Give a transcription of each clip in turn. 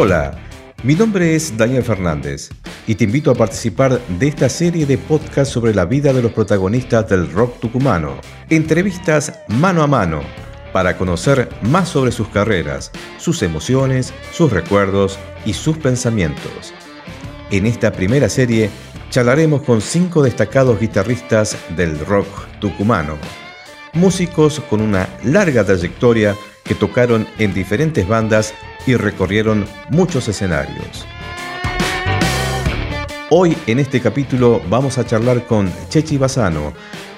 Hola, mi nombre es Daniel Fernández y te invito a participar de esta serie de podcasts sobre la vida de los protagonistas del rock tucumano. Entrevistas mano a mano para conocer más sobre sus carreras, sus emociones, sus recuerdos y sus pensamientos. En esta primera serie charlaremos con cinco destacados guitarristas del rock tucumano, músicos con una larga trayectoria que tocaron en diferentes bandas y recorrieron muchos escenarios. Hoy en este capítulo vamos a charlar con Chechi Basano,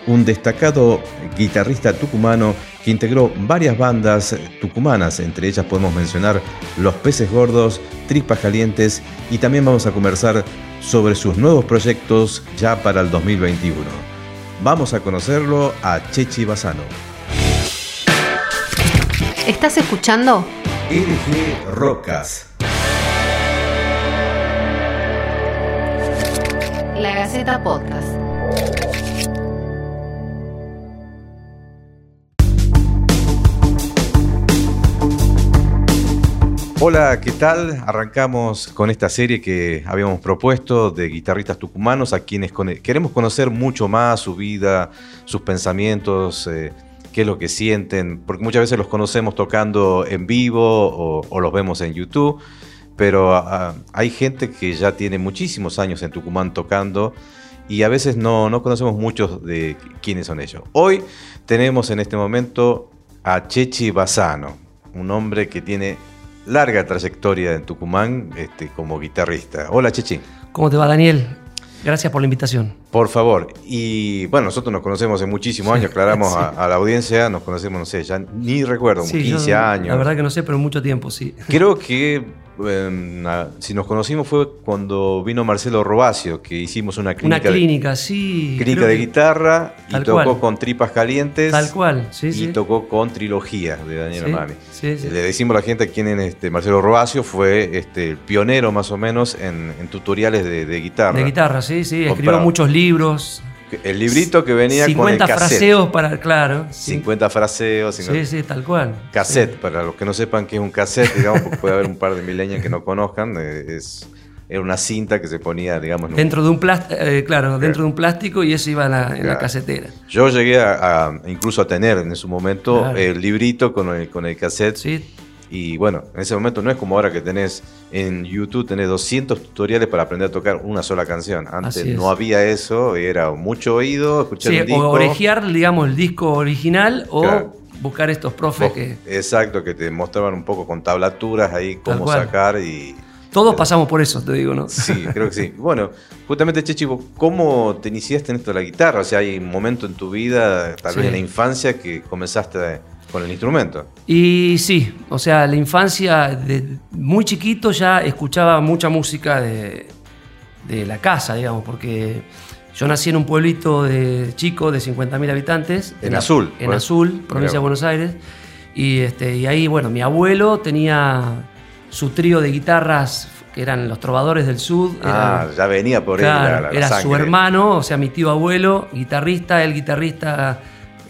un destacado guitarrista tucumano que integró varias bandas tucumanas, entre ellas podemos mencionar Los Peces Gordos, Tripas Calientes y también vamos a conversar sobre sus nuevos proyectos ya para el 2021. Vamos a conocerlo a Chechi Basano. ¿Estás escuchando? LG Rocas. La Gaceta Podcast. Hola, ¿qué tal? Arrancamos con esta serie que habíamos propuesto de guitarristas tucumanos a quienes queremos conocer mucho más su vida, sus pensamientos, eh, qué es lo que sienten, porque muchas veces los conocemos tocando en vivo o, los vemos en YouTube, pero ah, hay gente que ya tiene muchísimos años en Tucumán tocando y a veces no, no conocemos muchos de quiénes son ellos. Hoy tenemos en este momento a Chechi Basano, un hombre que tiene larga trayectoria en Tucumán este, como guitarrista. Hola, Chechi. ¿Cómo te va, Daniel? Gracias por la invitación. Por favor. Y bueno, nosotros nos conocemos hace muchísimos años, aclaramos a, la audiencia, nos conocemos, no sé, ya ni recuerdo, 15 años. La verdad que no sé, pero mucho tiempo, sí. Creo que si nos conocimos fue cuando vino Marcelo Robacio, que hicimos una clínica. Una clínica, sí. Clínica de guitarra y tocó con Tripas Calientes. Tal cual, sí, Y tocó con Trilogía de Daniel Armani. Le decimos a la gente quién es este, Marcelo Robacio, fue este, el pionero más o menos en, tutoriales de, guitarra. De guitarra, sí, sí. Escribió muchos libros. El librito que venía con el cassette. fraseos para, claro. 50 fraseos. Sí, sí, tal cual. Cassette, para los que no sepan qué es un cassette, digamos, porque puede haber un par de milenios que no conozcan, eh, es, era una cinta que se ponía, digamos... Dentro de un plástico, eh, claro, dentro de un plástico y eso iba en la, casetera. Yo llegué a, incluso a tener en su momento el librito con el, con el cassette. Sí, y bueno, en ese momento no es como ahora que tenés en YouTube, tenés 200 tutoriales para aprender a tocar una sola canción. Antes no había eso, era mucho oído, escuchar sí, O orejear, digamos, el disco original o buscar estos profes que... Exacto, que te mostraban un poco con tablaturas ahí cómo sacar y... Todos pasamos por eso, te digo, ¿no? Sí, creo que sí. Bueno, justamente, Chechivo, ¿cómo te iniciaste en esto de la guitarra? O sea, hay un momento en tu vida, tal vez en la infancia, que comenzaste a con el instrumento. Y sí, o sea, la infancia, de muy chiquito ya escuchaba mucha música de, la casa, digamos, porque yo nací en un pueblito de chico de 50.000 habitantes. En, Azul. En Azul, provincia de Buenos Aires. Y, este, y ahí, bueno, mi abuelo tenía su trío de guitarras que eran los trovadores del sur. Ah, ya venía por él. era su hermano, o sea, mi tío abuelo, guitarrista, el guitarrista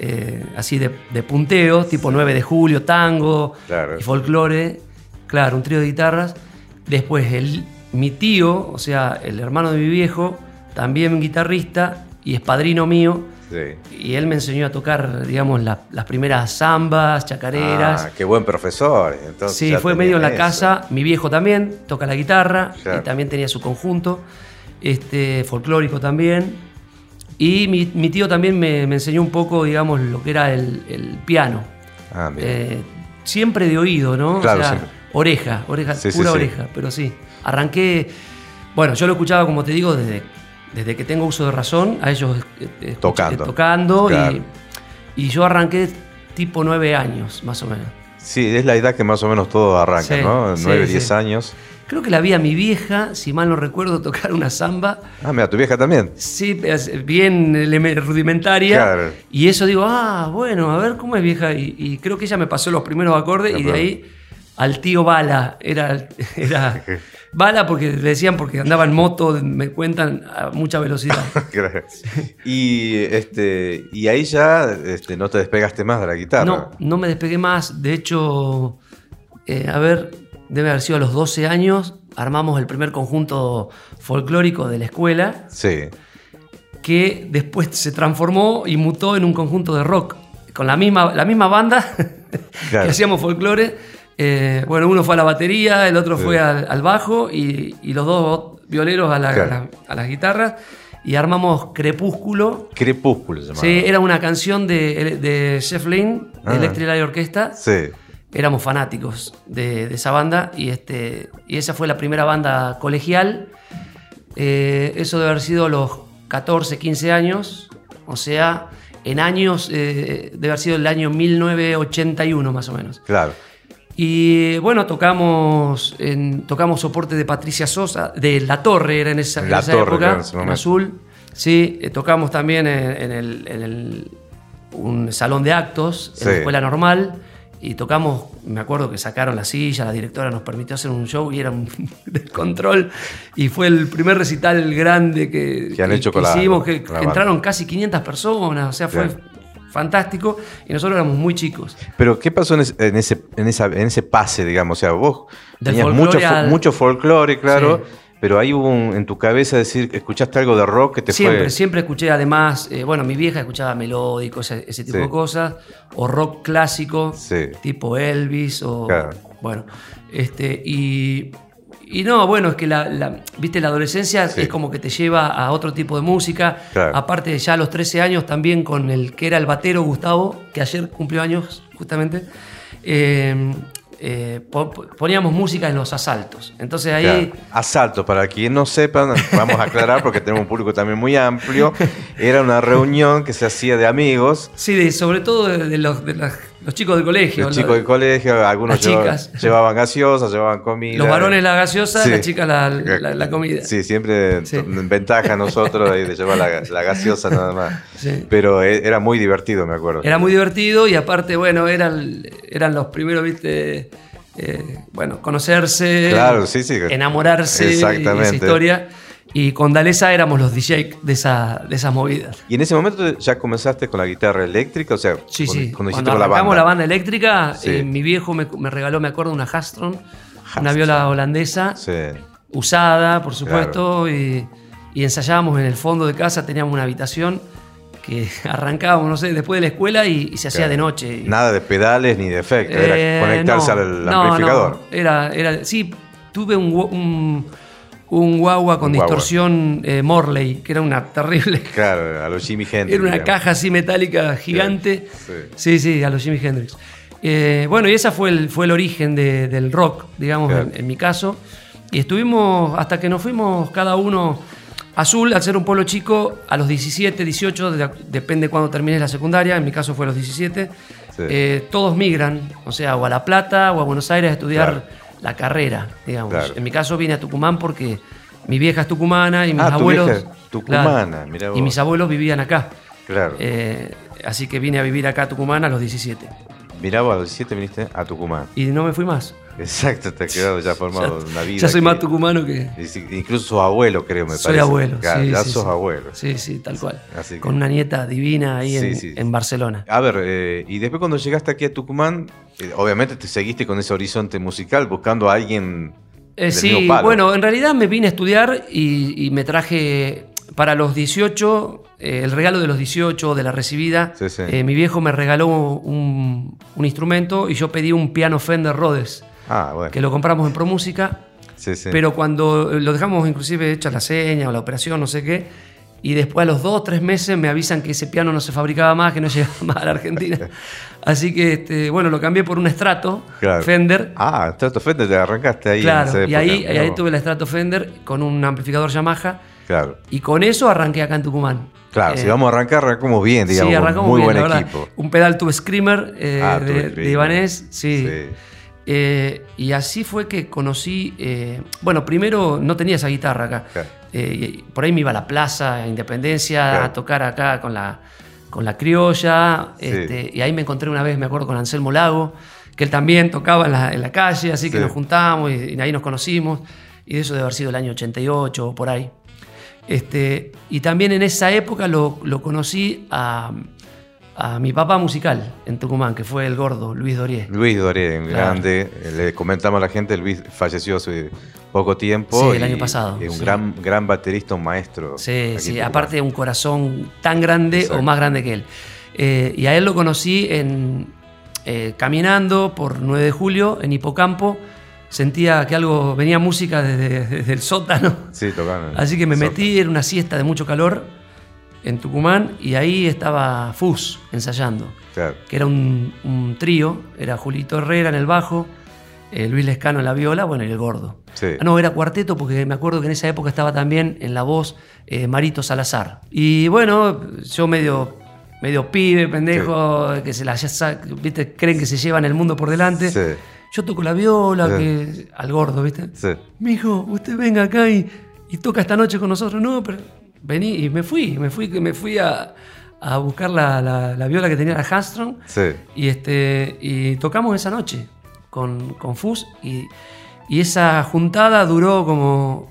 eh, así de, punteo, tipo 9 de julio, tango y folclore. Claro, un trío de guitarras. Después el, mi tío, o sea, el hermano de mi viejo, también guitarrista y es padrino mío. Y él me enseñó a tocar, digamos, las primeras zambas, chacareras. Ah, qué buen profesor. Entonces sí, fue medio en la casa. Mi viejo también toca la guitarra y también tenía su conjunto. Este, folclórico también. Y mi, tío también me, enseñó un poco, digamos, lo que era el, piano. Ah, eh, siempre de oído, ¿no? Claro, o sea, oreja, oreja, pura oreja, pero sí. Arranqué, bueno, yo lo escuchaba, como te digo, desde, desde que tengo uso de razón, a ellos eh, tocando, tocando y, yo arranqué tipo nueve años, más o menos. Sí, es la edad que más o menos todo arranca, ¿no? Nueve, diez años. Creo que la vi a mi vieja, si mal no recuerdo, tocar una samba. Ah, mira, tu vieja también. Sí, bien rudimentaria. Claro. Y eso digo, ah, bueno, a ver cómo es vieja. Y, creo que ella me pasó los primeros acordes y de ahí al tío Bala. Era, era Bala porque decían porque andaba en moto, me cuentan, a mucha velocidad. y, este, y ahí ya este, no te despegaste más de la guitarra. No, no me despegué más. De hecho, eh, a ver, debe haber sido a los 12 años, armamos el primer conjunto folclórico de la escuela. Sí. Que después se transformó y mutó en un conjunto de rock. Con la misma, la misma banda que hacíamos folclore. Eh, bueno, uno fue a la batería, el otro fue al, bajo y, los dos violeros a, las guitarras y armamos Crepúsculo. Crepúsculo, se Sí, era una canción de, de Jeff Lynne, de ah. Electric Light Orquesta. Sí. Éramos fanáticos de, esa banda y, este, y esa fue la primera banda colegial. Eh, eso debe haber sido los 14, 15 años, o sea, en años, eh, debe haber sido el año 1981 más o menos. Claro. Y bueno, tocamos, en, tocamos soporte de Patricia Sosa, de La Torre, era en esa, época, en, Azul. Sí, eh, tocamos también en, el, un salón de actos, en la escuela normal. Y tocamos, me acuerdo que sacaron la silla, la directora nos permitió hacer un show y era un descontrol. Y fue el primer recital grande que, que, han hecho con hicimos, que, entraron casi 500 personas, o sea, fue fantástico y nosotros éramos muy chicos. Pero ¿qué pasó en ese, en esa, en ese pase, digamos? O sea, vos tenías mucho, mucho folclore, claro. Pero hay un en tu cabeza decir, escuchaste algo de rock que te siempre, fue... Siempre escuché, además, eh, bueno, mi vieja escuchaba melódico, ese, tipo de cosas, o rock clásico, tipo Elvis, o... Bueno, este, y y no, bueno, es que la, viste, la adolescencia es como que te lleva a otro tipo de música. Aparte, ya a los 13 años también con el que era el batero Gustavo, que ayer cumplió años justamente. Eh, eh, poníamos música en los asaltos. Entonces ahí. Asaltos, para quien no sepan, vamos a aclarar porque tenemos un público también muy amplio. Era una reunión que se hacía de amigos. Sí, sobre todo de, los, chicos del colegio. Los chicos del colegio, algunos llevaban, gaseosas, llevaban comida. Los varones la gaseosa, las chicas la, comida. Sí, siempre en ventaja nosotros de llevar la, gaseosa nada más. Pero e, era muy divertido, me acuerdo. Era muy divertido y aparte, bueno, eran, eran los primeros, viste eh, bueno, conocerse, enamorarse Exactamente. esa historia. Y con Dalesa éramos los DJ de, esa, de esas movidas. ¿Y en ese momento ya comenzaste con la guitarra eléctrica? O sea, sí, sí. Cuando, cuando la banda. la banda eléctrica, eh, mi viejo me, regaló, me acuerdo, una Hastron, una viola holandesa, usada, por supuesto, y, y ensayábamos en el fondo de casa, teníamos una habitación que arrancábamos, no sé, después de la escuela y, se hacía de noche. Nada de pedales ni de efectos, era eh, conectarse al amplificador. Era, era, sí, tuve un, un, guagua con distorsión eh, Morley, que era una terrible. Claro, a los Jimi Hendrix. Era una caja así metálica gigante. Sí, sí, a los Jimi Hendrix. Eh, bueno, y ese fue el, fue el origen del rock, digamos, en mi caso. Y estuvimos hasta que nos fuimos cada uno Azul, al ser un pueblo chico, a los 17, 18, depende cuando termines la secundaria, en mi caso fue a los 17, eh, todos migran, o sea, o a La Plata o a Buenos Aires a estudiar la carrera, digamos. En mi caso vine a Tucumán porque mi vieja es tucumana y mis ah, abuelos... tucumana, Y mis abuelos vivían acá. Claro. Eh, así que vine a vivir acá a Tucumán a los 17. Mirá, a los 17 viniste a Tucumán. Y no me fui más. Exacto, te ha quedado ya formado una vida. Ya soy más tucumano que. Incluso sos abuelo, creo, me parece. Soy abuelo. sí, ya sos abuelo. Sí, sí, tal cual. Con una nieta divina ahí en, Barcelona. A ver, eh, y después cuando llegaste aquí a Tucumán, eh, obviamente te seguiste con ese horizonte musical buscando a alguien. Eh, sí, bueno, en realidad me vine a estudiar y, me traje para los 18, el regalo de los 18 de la recibida, mi viejo me regaló un, un, instrumento y yo pedí un piano Fender Rhodes. Ah, que lo compramos en ProMúsica. Sí. Pero cuando lo dejamos inclusive hecha la seña o la operación, no sé qué, y después a los dos o tres meses me avisan que ese piano no se fabricaba más, que no llegaba más a la Argentina. Así que, este, bueno, lo cambié por un Strato Fender. Ah, Strato Fender, te arrancaste ahí. Claro, y ahí, ahí tuve el Strato Fender con un amplificador Yamaha. Claro. Y con eso arranqué acá en Tucumán. Claro, si eh, vamos a arrancar, arrancamos bien, digamos. Sí, arrancamos muy buen equipo. Un pedal Tube Screamer eh, ah, de, Ibanez, sí. sí. Eh, y así fue que conocí, bueno, primero no tenía esa guitarra acá. Por ahí me iba a la plaza, a Independencia, a tocar acá con la, con la criolla. Este, y ahí me encontré una vez, me acuerdo, con Anselmo Lago, que él también tocaba en la, calle, así que nos juntamos y, ahí nos conocimos. Y de eso debe haber sido el año 88 o por ahí. Este, y también en esa época lo, lo conocí a, a mi papá musical en Tucumán, que fue el gordo, Luis Dorié. Luis Dorié, grande. Le comentamos a la gente, Luis falleció hace poco tiempo. Sí, el año pasado. Es un gran, gran baterista, un maestro. Sí, sí, aparte de un corazón tan grande o más grande que él. Eh, y a él lo conocí en, eh, caminando por 9 de julio en Hipocampo. Sentía que algo, venía música desde, el sótano. Sí, tocando. Así que me metí, era una siesta de mucho calor en Tucumán y ahí estaba Fus ensayando. Que era un, trío, era Julito Herrera en el bajo, eh, Luis Lescano en la viola, bueno, y el gordo. Ah, no, era cuarteto porque me acuerdo que en esa época estaba también en la voz Marito Salazar. Y bueno, yo medio medio pibe, pendejo, que se las ¿viste? creen que se llevan el mundo por delante. Yo toco la viola, que, al gordo, ¿viste? Sí. Mijo, usted venga acá y, toca esta noche con nosotros. No, pero vení, y me fui, me fui, me fui a, buscar la, viola que tenía la Hastron. Sí. Y, este, y tocamos esa noche con, con Fus y, y esa juntada duró como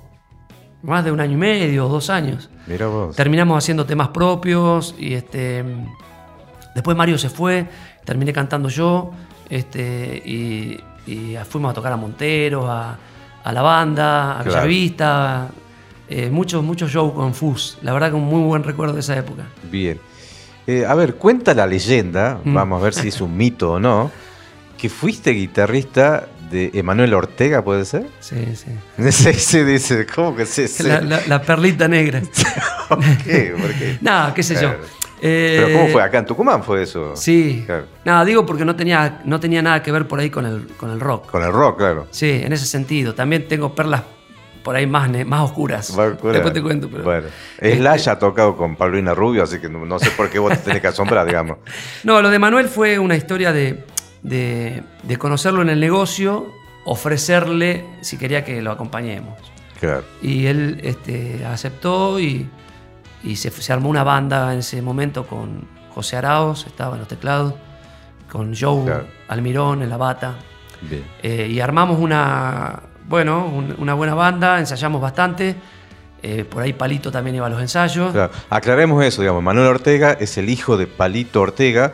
más de un año y medio, dos años. Mira vos. Terminamos haciendo temas propios y este. Después Mario se fue, terminé cantando yo, este, y, fuimos a tocar a Monteros, a, la banda, a claro. Vista, eh, muchos, muchos shows con Fus. La verdad que un muy buen recuerdo de esa época. Bien. Eh, a ver, cuenta la leyenda, mm. vamos a ver si es un mito o no, que fuiste guitarrista de Emanuel Ortega, ¿puede ser? Sí, sí. Sí, dice, ¿cómo que sí? La, perlita negra. ¿Por qué? ¿Por qué? no, qué sé yo. ¿Pero cómo fue? ¿Acá en Tucumán fue eso? Sí. Nada, digo porque no tenía, no tenía nada que ver por ahí con el, con el rock. Con el rock, claro. Sí, en ese sentido. También tengo perlas por ahí más, más oscuras. Después te cuento. Pero, bueno, Slash este ha tocado con Paulina Rubio, así que no, sé por qué vos te tenés que asombrar, digamos. No, lo de Manuel fue una historia de de, conocerlo en el negocio, ofrecerle si quería que lo acompañemos. Y él este, aceptó y, se, armó una banda en ese momento con José Araos, estaba en los teclados, con Joe Almirón en la bata. Eh, y armamos una, bueno, una buena banda, ensayamos bastante. Eh, por ahí Palito también iba a los ensayos. Aclaremos eso, digamos. Manuel Ortega es el hijo de Palito Ortega,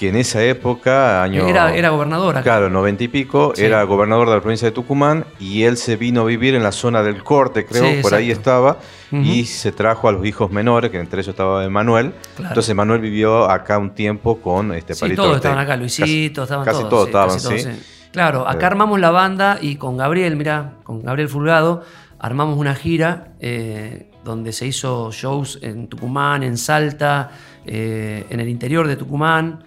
que en esa época, año... Era, era gobernador acá. Claro, noventa y pico, era gobernador de la provincia de Tucumán y él se vino a vivir en la zona del corte, creo, por ahí estaba, y se trajo a los hijos menores, que entre ellos estaba Emanuel. Entonces Emanuel vivió acá un tiempo con este sí, todos estaban acá, Luisito, estaban casi todos. estaban, sí. Claro, acá armamos la banda y con Gabriel, mira, con Gabriel Fulgado, armamos una gira eh, donde se hizo shows en Tucumán, en Salta, eh, en el interior de Tucumán.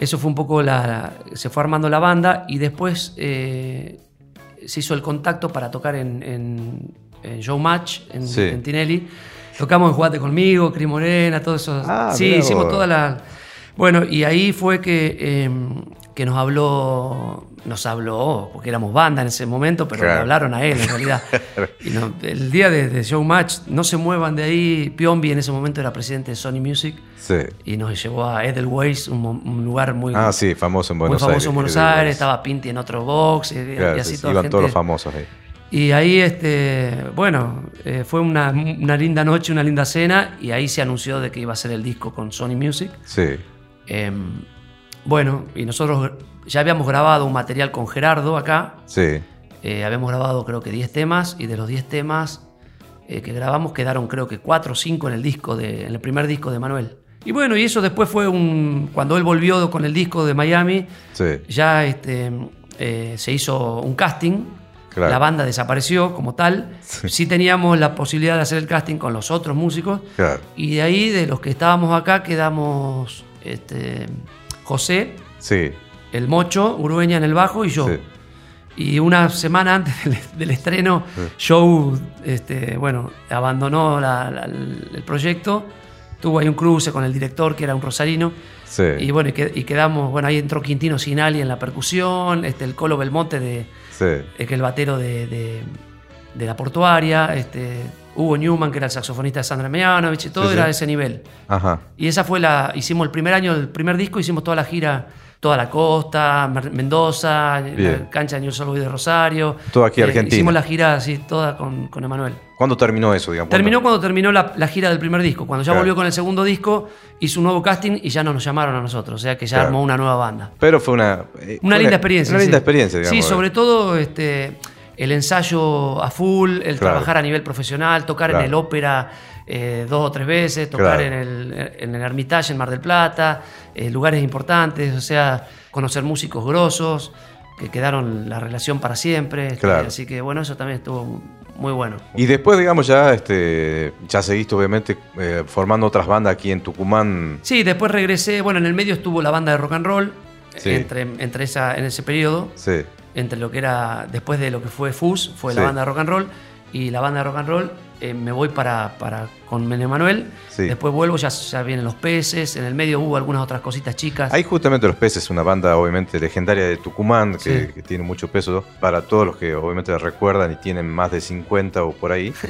Eso fue un poco la, se fue armando la banda y después eh, se hizo el contacto para tocar en, en, en Match, en, Tinelli. Tocamos en Jugate conmigo, Cris Morena, todo eso. Ah, sí, hicimos toda la. Bueno, y ahí fue que, em, que nos habló nos habló, porque éramos banda en ese momento, pero le hablaron a él en realidad. y el día de, de, Showmatch, no se muevan de ahí. Piombi en ese momento era presidente de Sony Music. Sí. Y nos llevó a Edelweiss, un, un lugar muy, ah, sí, famoso en Buenos muy famoso en Buenos Aires. Estaba Pinti en otro box. Y, así Iban todos los famosos ahí. Y ahí, este, bueno, eh, fue una, una, linda noche, una linda cena, y ahí se anunció de que iba a ser el disco con Sony Music. Sí. Em, bueno, y nosotros ya habíamos grabado un material con Gerardo acá. Sí. Eh, habíamos grabado creo que 10 temas y de los 10 temas eh, que grabamos quedaron creo que 4 o 5 en el disco de, en el primer disco de Manuel. Y bueno, y eso después fue un. Cuando él volvió con el disco de Miami, ya este, eh, se hizo un casting. La banda desapareció como tal. Sí. teníamos la posibilidad de hacer el casting con los otros músicos. Y de ahí, de los que estábamos acá, quedamos este, José. Sí el Mocho, Urueña en el bajo y yo. Y una semana antes del, estreno, Joe, este, bueno, abandonó el proyecto. Tuvo ahí un cruce con el director, que era un rosarino. Y bueno, y, quedamos, bueno, ahí entró Quintino Sinali en la percusión, este, el Colo Belmonte, de, que es el batero de, la portuaria, este, Hugo Newman, que era el saxofonista de Sandra Meanovich, todo era de ese nivel. Ajá. Y esa fue la, hicimos el primer año, el primer disco, hicimos toda la gira toda la costa, Mendoza, la cancha de New Solo de Rosario. Todo aquí Argentina. Hicimos la gira así, toda con, con Emanuel. ¿Cuándo terminó eso, digamos? Terminó cuando terminó la, gira del primer disco. Cuando ya volvió con el segundo disco, hizo un nuevo casting y ya no nos llamaron a nosotros. O sea que ya armó una nueva banda. Pero fue una... Eh, una linda experiencia. Una linda experiencia, digamos. Sí, sobre todo este, el ensayo a full, el trabajar a nivel profesional, tocar en el ópera eh, dos o tres veces, tocar en, el, en el Hermitage en Mar del Plata, eh, lugares importantes, o sea, conocer músicos grosos que quedaron la relación para siempre. Este, así que bueno, eso también estuvo muy bueno. Y después, digamos, ya, este, ya seguiste obviamente eh, formando otras bandas aquí en Tucumán. Sí, después regresé, bueno, en el medio estuvo la banda de rock and roll, entre, entre esa, en ese periodo, sí. Entre lo que era, después de lo que fue FUS, fue la banda rock and roll, y la banda rock and roll eh, me voy para, para con Mene Manuel. Después vuelvo, ya, ya vienen los peces. En el medio hubo algunas otras cositas chicas. Hay justamente los peces, una banda obviamente legendaria de Tucumán que, tiene mucho peso para todos los que obviamente recuerdan y tienen más de 50 o por ahí.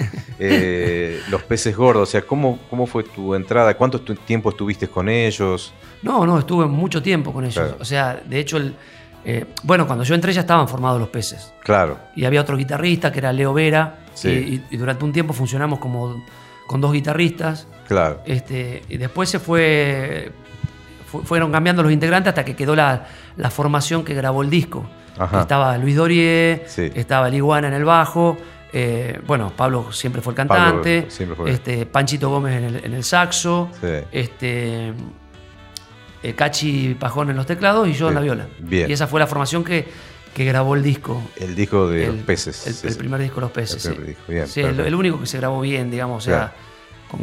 Eh, los peces gordos, o sea, ¿cómo, ¿cómo fue tu entrada? ¿Cuánto tiempo estuviste con ellos? No, no, estuve mucho tiempo con ellos. O sea, de hecho, el, eh, bueno, cuando yo entré ya estaban formados los peces. Claro. Y había otro guitarrista que era Leo Vera y, durante un tiempo funcionamos como con dos guitarristas. Claro. Este, y después se fue, fueron cambiando los integrantes hasta que quedó la, formación que grabó el disco. Estaba Luis Dorie, estaba el Iguana en el bajo, eh, bueno, Pablo siempre fue el cantante, Este, Panchito Gómez en el, en el saxo, este, eh, Cachi Pajón en los teclados y yo en la viola. Y esa fue la formación que, que grabó el disco. El disco de los peces. El, primer disco de los peces. sí. el, único que se grabó bien, digamos. O sea,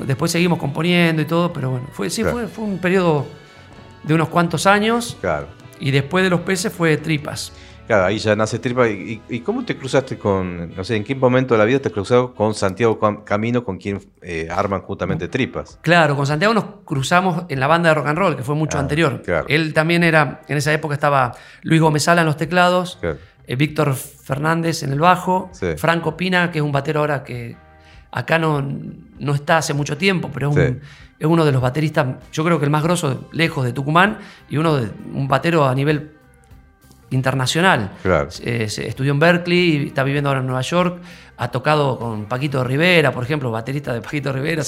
después seguimos componiendo y todo, pero bueno, fue, sí, fue, fue un periodo de unos cuantos años. Claro. Y después de los peces fue tripas. Claro, ahí ya nace Tripa. ¿Y, cómo te cruzaste con, no sé, en qué momento de la vida te has cruzado con Santiago Camino, con quien eh, arman justamente Tripas? Claro, con Santiago nos cruzamos en la banda de rock and roll, que fue mucho ah, anterior. Él también era, en esa época estaba Luis Gómez Sala en los teclados, eh, Víctor Fernández en el bajo, Franco Pina, que es un batero ahora que acá no, no está hace mucho tiempo, pero es, es uno de los bateristas, yo creo que el más grosso lejos de Tucumán, y uno de un batero a nivel internacional. Eh, estudió en Berkeley, y está viviendo ahora en Nueva York. Ha tocado con Paquito Rivera, por ejemplo, baterista de Paquito Rivera,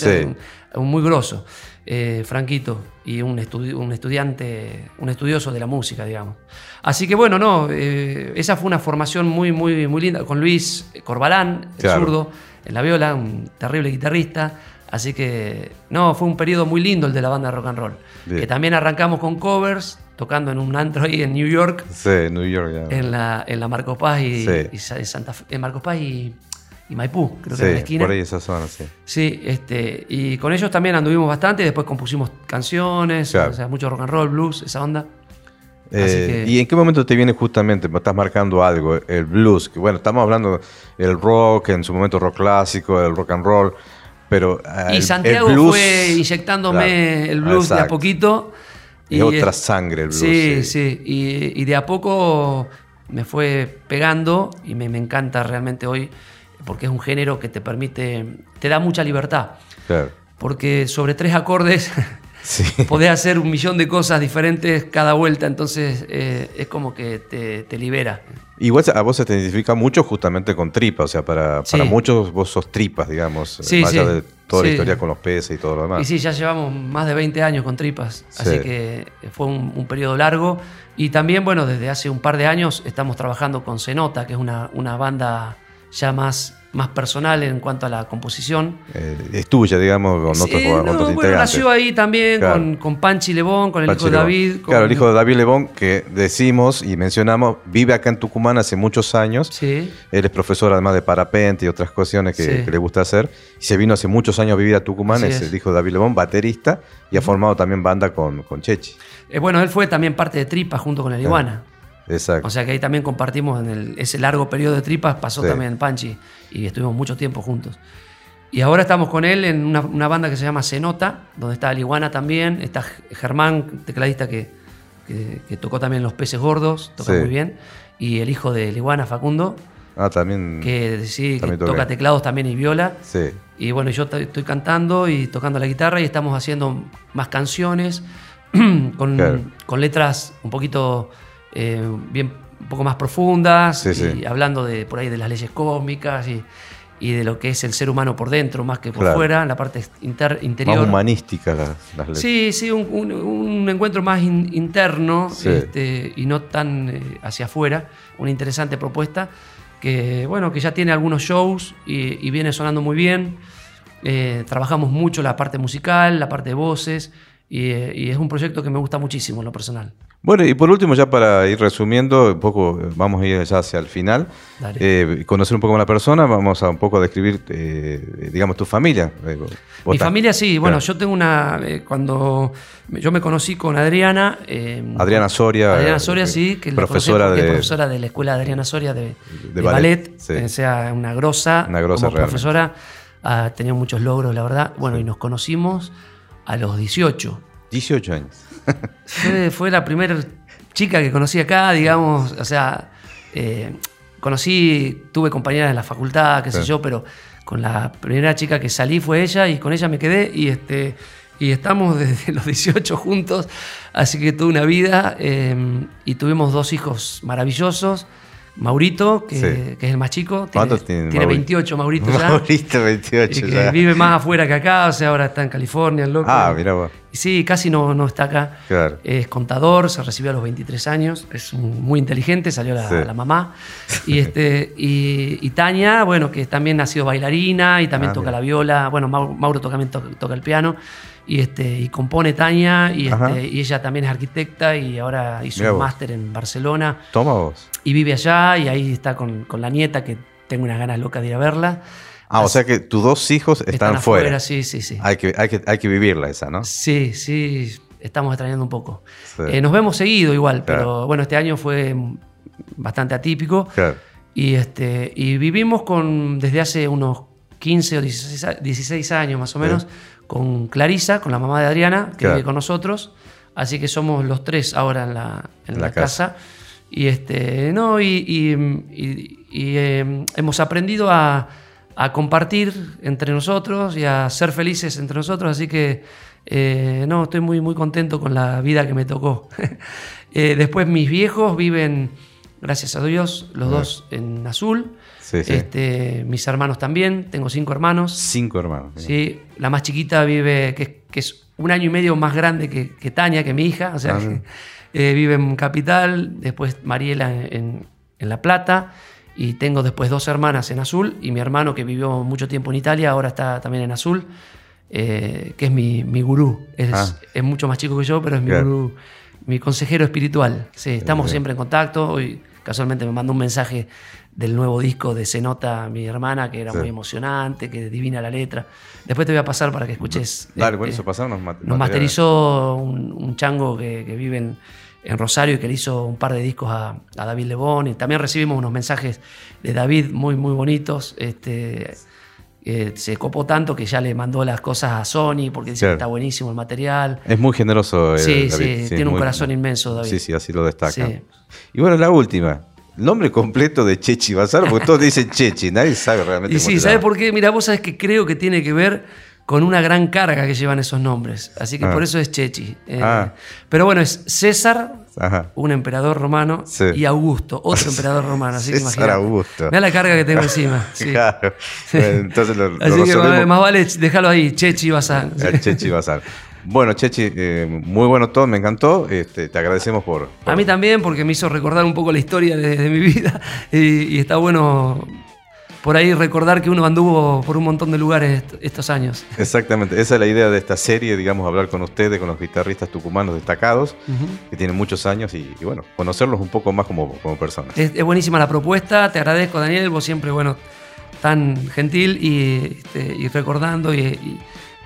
un, muy grosso, eh, Franquito, y un, un, estudiante, un estudioso de la música, digamos. Así que bueno, no, eh, esa fue una formación muy, muy, muy linda, con Luis Corbalán, el zurdo, en la viola, un terrible guitarrista. Así que, no, fue un periodo muy lindo el de la banda rock and roll. Que también arrancamos con covers, tocando en un antro ahí en New York. Sí, New York, En la, en la Marcos Paz y, Santa en Marcos Paz y, Maipú, creo que en la esquina. por ahí esa zona, sí. Sí, este, y con ellos también anduvimos bastante, después compusimos canciones, o sea, mucho rock and roll, blues, esa onda. Eh, ¿Y en qué momento te viene justamente, me estás marcando algo, el blues? Que bueno, estamos hablando del rock, en su momento rock clásico, el rock and roll, pero... Eh, y Santiago fue inyectándome el blues de a poquito y, otra sangre el blues. Sí, sí. Y, de a poco me fue pegando y me, encanta realmente hoy porque es un género que te permite, te da mucha libertad. Claro. Porque sobre tres acordes sí. podés hacer un millón de cosas diferentes cada vuelta, entonces eh, es como que te, te libera. Igual a vos se te identifica mucho justamente con tripas, o sea, para, para muchos vos sos tripas, digamos, sí, más allá de toda la historia con los peces y todo lo demás. Y sí, ya llevamos más de 20 años con tripas, así que fue un, periodo largo. Y también, bueno, desde hace un par de años estamos trabajando con Cenota, que es una, una banda ya más más personal en cuanto a la composición. Eh, es tuya, digamos, con otros, no, bueno, nació ahí también con, con, Panchi Lebón, con el hijo de David. Claro, el hijo de David Lebón, que decimos y mencionamos, vive acá en Tucumán hace muchos años. Sí. Él es profesor además de parapente y otras cuestiones que, le gusta hacer. Y se vino hace muchos años a vivir a Tucumán, es, el hijo de David Lebón, baterista, y ha formado también banda con, con Chechi. Eh, bueno, él fue también parte de Tripa junto con el Iguana. Exacto. O sea que ahí también compartimos en ese largo periodo de tripas, pasó también Panchi y estuvimos mucho tiempo juntos. Y ahora estamos con él en una, banda que se llama Cenota, donde está Iguana también, está Germán, tecladista que, que, tocó también Los Peces Gordos, toca muy bien, y el hijo de Iguana, Facundo. Ah, también. Que sí, que toca teclados también y viola. Sí. Y bueno, yo estoy cantando y tocando la guitarra y estamos haciendo más canciones con, con, letras un poquito eh, bien un poco más profundas, y hablando de por ahí de las leyes cósmicas y, y, de lo que es el ser humano por dentro más que por fuera, la parte interior. Más humanística las, letras. Sí, sí, un, un, encuentro más interno este, y no tan eh, hacia afuera. Una interesante propuesta que, bueno, que ya tiene algunos shows y, viene sonando muy bien. Eh, trabajamos mucho la parte musical, la parte de voces, eh, y, es un proyecto que me gusta muchísimo en lo personal. Bueno, y por último, ya para ir resumiendo, un poco, vamos a ir ya hacia el final, eh, conocer un poco más la persona, vamos a un poco a describir, digamos, tu familia. Mi familia, sí, bueno, yo tengo una, cuando yo me conocí con Adriana. Adriana Soria. Adriana Soria, sí, que profesora, de, es profesora de la escuela de Adriana Soria de, ballet, o sea, una grosa, una grosa como profesora ha tenido muchos logros, la verdad. Bueno, y nos conocimos a los 18. 18 años. Fue, la primera chica que conocí acá, digamos, o sea, eh, conocí, tuve compañeras en la facultad, qué sé yo, pero con la primera chica que salí fue ella y con ella me quedé y este y estamos desde los 18 juntos, así que tuve una vida eh, y tuvimos dos hijos maravillosos. Maurito, que, es el más chico, tiene, tiene, tiene 28, Maurito ya. Maurito, 28 que Vive más afuera que acá, o sea, ahora está en California, el loco. Ah, mira vos. Sí, casi no, no está acá. Claro. Es contador, se recibió a los 23 años, es muy inteligente, salió la, mamá. Y, este, y, Tania, bueno, que también ha sido bailarina y también ah, toca la viola. Bueno, Mauro, también toca el piano y, este, y compone Tania, y, este, y ella también es arquitecta y ahora hizo un máster en Barcelona. Toma vos. Y vive allá y ahí está con, con, la nieta, que tengo unas ganas locas de ir a verla. Ah, o sea que tus dos hijos están, fuera. Sí, sí, sí. Hay que, hay, que, hay que vivirla esa, ¿no? Sí, sí, estamos extrañando un poco. Eh, nos vemos seguido igual, pero bueno, este año fue bastante atípico. Claro. Y, este, y vivimos con, desde hace unos 15 o 16, 16 años más o menos, con Clarisa, con la mamá de Adriana, que vive con nosotros. Así que somos los tres ahora en la, en la, casa. Y, este, no, y, em, hemos aprendido a, compartir entre nosotros y a ser felices entre nosotros. Así que eh, no, estoy muy, muy contento con la vida que me tocó. Eh, después mis viejos viven, gracias a Dios, los dos en azul. Este, mis hermanos también, tengo cinco hermanos. Cinco hermanos. Sí, la más chiquita vive, que, es un año y medio más grande que, Tania, que mi hija, o sea, ah, eh, vive en Capital, después Mariela en, La Plata, y tengo después dos hermanas en Azul, y mi hermano que vivió mucho tiempo en Italia, ahora está también en Azul, eh, que es mi, mi gurú. Ah. Es, mucho más chico que yo, pero es mi gurú, mi consejero espiritual. Sí, estamos siempre en contacto. Hoy casualmente me mandó un mensaje del nuevo disco de Se Nota mi hermana, que era muy emocionante, que divina la letra. Después te voy a pasar para que escuches. Dale, bueno, este, eso pasaron Nos masterizó un, chango que, vive en, Rosario y que le hizo un par de discos a, David Lebón. Y también recibimos unos mensajes de David muy, muy bonitos. Este, eh, se copó tanto que ya le mandó las cosas a Sony porque dice que está buenísimo el material. Es muy generoso. Eh, sí, sí, tiene un corazón inmenso, David. Sí, sí, así lo destaca. Y bueno, la última nombre completo de Chechi Bazar, porque todos dicen Chechi, nadie sabe realmente. Y sí, ¿sabes por qué? Mira, vos sabés que creo que tiene que ver con una gran carga que llevan esos nombres. Así que ah. por eso es Chechi. Eh, ah. Pero bueno, es César, un emperador romano, y Augusto, otro emperador romano. Así César Augusto. Mira la carga que tengo encima. Claro. entonces lo, Así que más vale déjalo ahí, Chechi Bazar. Chechi Bazar. Bueno, Chechi, eh, muy bueno todo, me encantó. Este, te agradecemos por, A mí también, porque me hizo recordar un poco la historia de, mi vida. Y, está bueno por ahí recordar que uno anduvo por un montón de lugares estos años. Exactamente, esa es la idea de esta serie, digamos, hablar con ustedes, con los guitarristas tucumanos destacados, que tienen muchos años y, bueno, conocerlos un poco más como, como personas. Es, buenísima la propuesta, te agradezco Daniel, vos siempre, bueno, tan gentil y, este, recordando y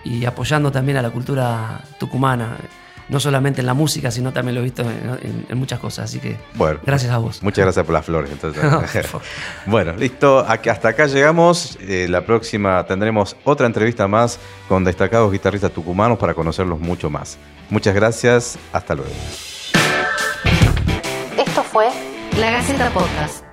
y apoyando también a la cultura tucumana. No solamente en la música, sino también lo he visto en, muchas cosas. Así que bueno, gracias a vos. Muchas gracias por las flores. bueno, listo. hasta acá llegamos. Eh, la próxima tendremos otra entrevista más con destacados guitarristas tucumanos para conocerlos mucho más. Muchas gracias. Hasta luego. Esto fue La Gaceta Podcast.